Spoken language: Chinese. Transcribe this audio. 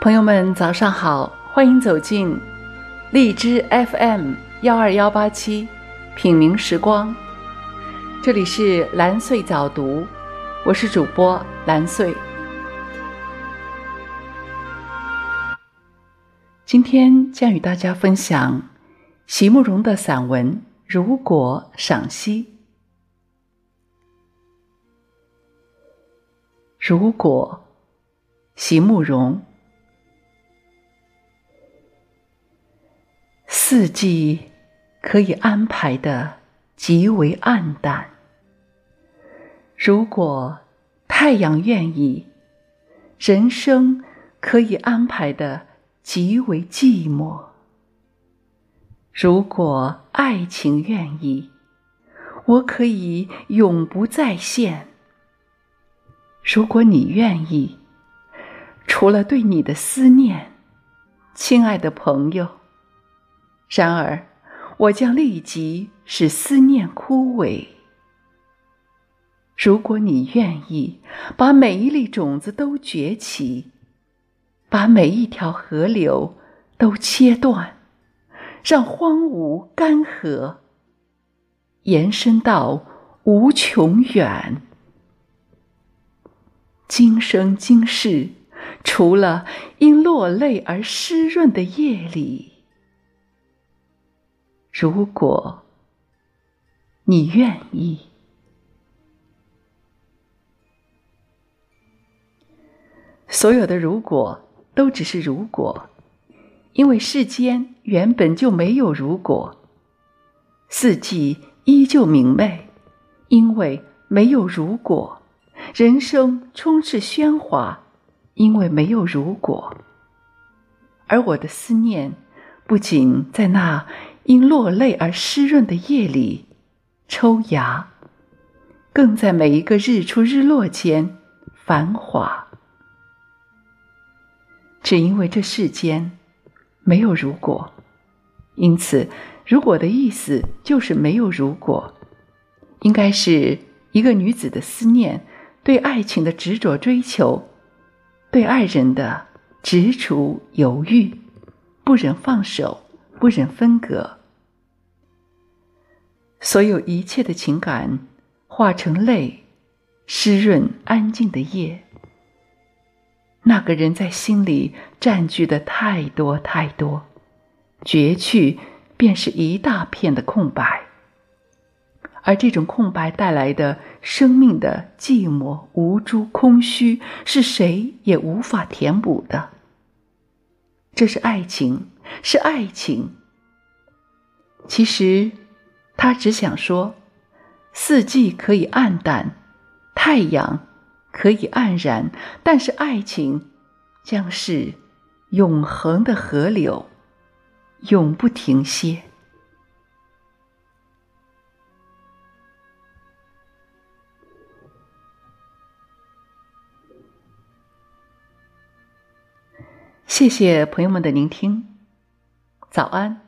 朋友们，早上好，欢迎走进荔枝 FM 幺二幺八七品茗时光，这里是蓝穗早读，我是主播蓝穗。今天将与大家分享席慕容的散文《如果》赏析。如果，席慕容。四季可以安排的极为暗淡。如果太阳愿意，人生可以安排的极为寂寞。如果爱情愿意，我可以永不再现。如果你愿意，除了对你的思念，亲爱的朋友。然而，我将立即使思念枯萎。如果你愿意，把每一粒种子都崛起，把每一条河流都切断，让荒芜干涸，延伸到无穷远。今生今世，除了因落泪而湿润的夜里。如果你愿意，所有的如果都只是如果，因为世间原本就没有如果；四季依旧明媚，因为没有如果；人生充斥喧哗，因为没有如果。而我的思念，不仅在那。因落泪而湿润的夜里，抽芽，更在每一个日出日落间繁华。只因为这世间没有如果，因此，如果的意思就是没有如果，应该是一个女子的思念，对爱情的执着追求，对爱人的执着犹豫，不忍放手，不忍分割。所有一切的情感化成泪，湿润安静的夜。那个人在心里占据的太多太多，绝去便是一大片的空白。而这种空白带来的生命的寂寞、无助、空虚，是谁也无法填补的。这是爱情，是爱情。其实。他只想说，四季可以暗淡，太阳可以黯然，但是爱情将是永恒的河流，永不停歇。谢谢朋友们的聆听，早安。